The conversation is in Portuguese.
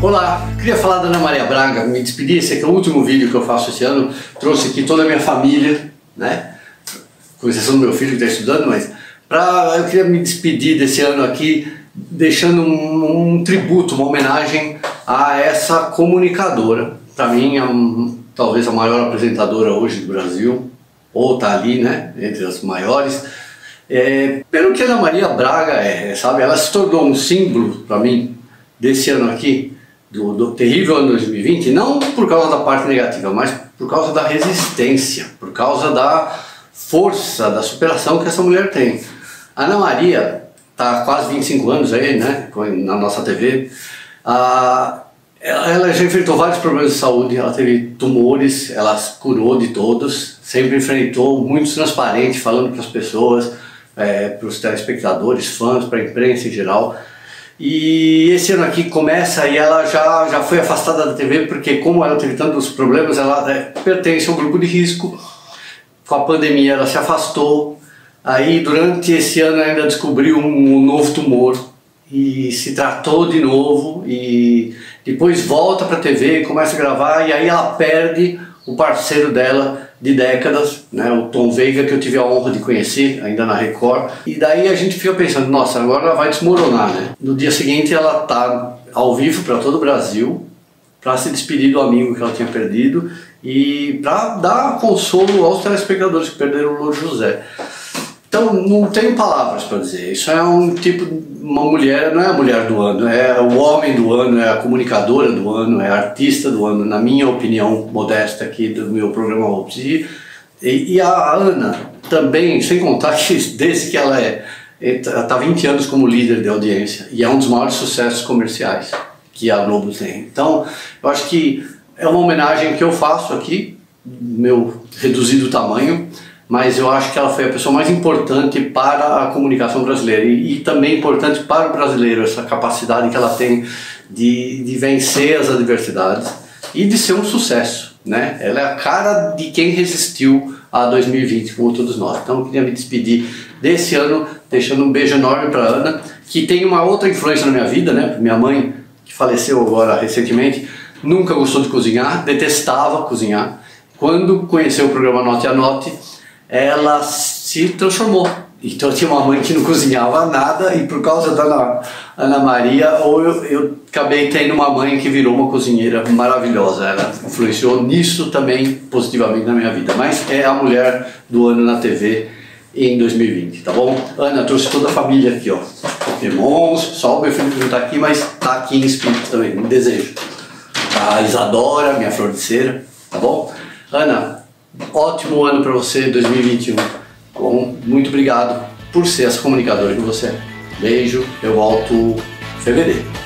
Olá, queria falar da Ana Maria Braga, me despedir, esse aqui é o último vídeo que eu faço esse ano, trouxe aqui toda a minha família, né, com exceção do meu filho que está estudando, mas pra, eu queria me despedir desse ano aqui, deixando um, um tributo, uma homenagem a essa comunicadora, para mim é um, talvez a maior apresentadora hoje do Brasil, ou está ali, né, entre as maiores, é, pelo que a Ana Maria Braga é, sabe, ela se tornou um símbolo para mim desse ano aqui, do, do, terrível ano 2020, não por causa da parte negativa, mas por causa da resistência, por causa da força, da superação que essa mulher tem. Ana Maria está quase 25 anos aí, né, na nossa TV. Ah, ela já enfrentou vários problemas de saúde, ela teve tumores, ela curou de todos, sempre enfrentou, muito transparente, falando para as pessoas, é, para os telespectadores, fãs, para a imprensa em geral. E esse ano aqui começa e ela já, já foi afastada da TV porque como ela teve tantos problemas, ela é, pertence a um grupo de risco. Com a pandemia ela se afastou. Aí durante esse ano ainda descobriu um, um novo tumor e se tratou de novo e depois volta para a TV, começa a gravar e aí ela perde o parceiro dela de décadas, né, o Tom Veiga, que eu tive a honra de conhecer ainda na Record. E daí a gente fica pensando, nossa, agora ela vai desmoronar, né? No dia seguinte ela tá ao vivo para todo o Brasil para se despedir do amigo que ela tinha perdido e para dar consolo aos telespectadores que perderam o Louro José. Então, não tenho palavras para dizer. Isso é um tipo, uma mulher, não é a mulher do ano, é o homem do ano, é a comunicadora do ano, é a artista do ano, na minha opinião modesta aqui do meu programa Ops. E, e a Ana também, sem contar que desde que ela é, está tá 20 anos como líder de audiência e é um dos maiores sucessos comerciais que a Globo tem. Então, eu acho que é uma homenagem que eu faço aqui, meu reduzido tamanho, mas eu acho que ela foi a pessoa mais importante para a comunicação brasileira e, e, também importante para o brasileiro, essa capacidade que ela tem de, de vencer as adversidades e de ser um sucesso. Né? Ela é a cara de quem resistiu a 2020, como todos nós. Então eu queria me despedir desse ano, deixando um beijo enorme para Ana, que tem uma outra influência na minha vida, né? Minha mãe, que faleceu agora recentemente, nunca gostou de cozinhar, detestava cozinhar. Quando conheceu o programa Note a Note, ela se transformou. Então eu tinha uma mãe que não cozinhava nada e por causa da Ana, Ana Maria, ou eu, eu acabei tendo uma mãe que virou uma cozinheira maravilhosa. Ela influenciou nisso também positivamente na minha vida. Mas é a mulher do ano na TV em 2020, tá bom? Ana, trouxe toda a família aqui, ó. Irmãos, só o meu filho não está aqui, mas está aqui em espírito também, um desejo. A Isadora, minha flor de cera, tá bom? Ana, Ótimo ano para você, 2021. Bom, muito obrigado por ser essa comunicadora que você é. Beijo, eu volto fevereiro.